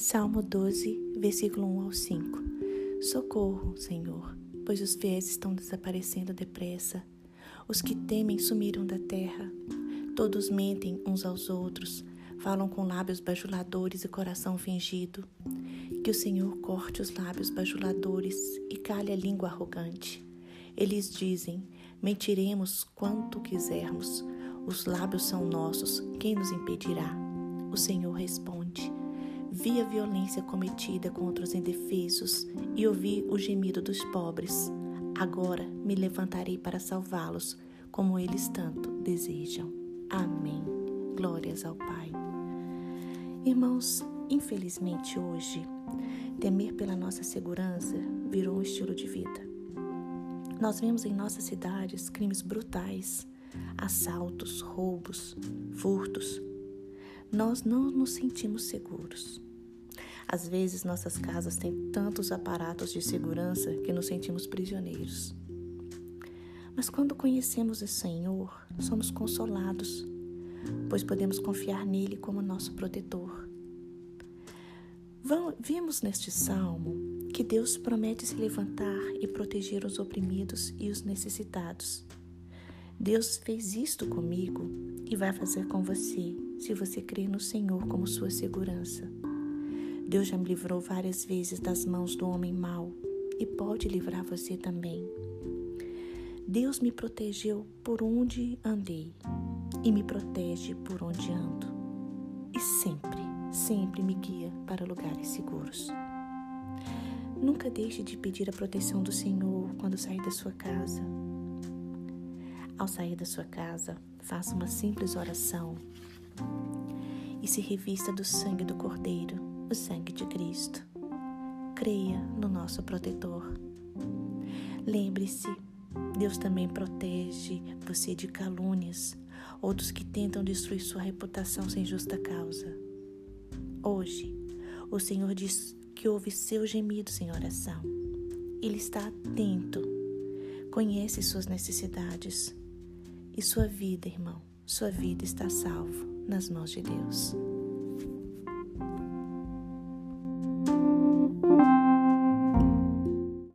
Salmo 12, versículo 1 ao 5. Socorro, Senhor, pois os fiéis estão desaparecendo depressa. Os que temem sumiram da terra. Todos mentem uns aos outros, falam com lábios bajuladores e coração fingido. Que o Senhor corte os lábios bajuladores e calhe a língua arrogante. Eles dizem: mentiremos quanto quisermos. Os lábios são nossos, quem nos impedirá? O Senhor responde: Vi a violência cometida contra os indefesos e ouvi o gemido dos pobres. Agora me levantarei para salvá-los, como eles tanto desejam. Amém. Glórias ao Pai. Irmãos, infelizmente hoje, temer pela nossa segurança virou um estilo de vida. Nós vemos em nossas cidades crimes brutais, assaltos, roubos, furtos. Nós não nos sentimos seguros. Às vezes, nossas casas têm tantos aparatos de segurança que nos sentimos prisioneiros. Mas quando conhecemos o Senhor, somos consolados, pois podemos confiar nele como nosso protetor. Vimos neste salmo que Deus promete se levantar e proteger os oprimidos e os necessitados. Deus fez isto comigo e vai fazer com você, se você crer no Senhor como sua segurança. Deus já me livrou várias vezes das mãos do homem mau e pode livrar você também. Deus me protegeu por onde andei e me protege por onde ando. E sempre, sempre me guia para lugares seguros. Nunca deixe de pedir a proteção do Senhor quando sair da sua casa. Ao sair da sua casa, faça uma simples oração e se revista do sangue do Cordeiro o sangue de Cristo. Creia no nosso protetor. Lembre-se, Deus também protege você de calúnias ou dos que tentam destruir sua reputação sem justa causa. Hoje, o Senhor diz que ouve seus gemidos em oração. Ele está atento, conhece suas necessidades e sua vida, irmão, sua vida está salvo nas mãos de Deus.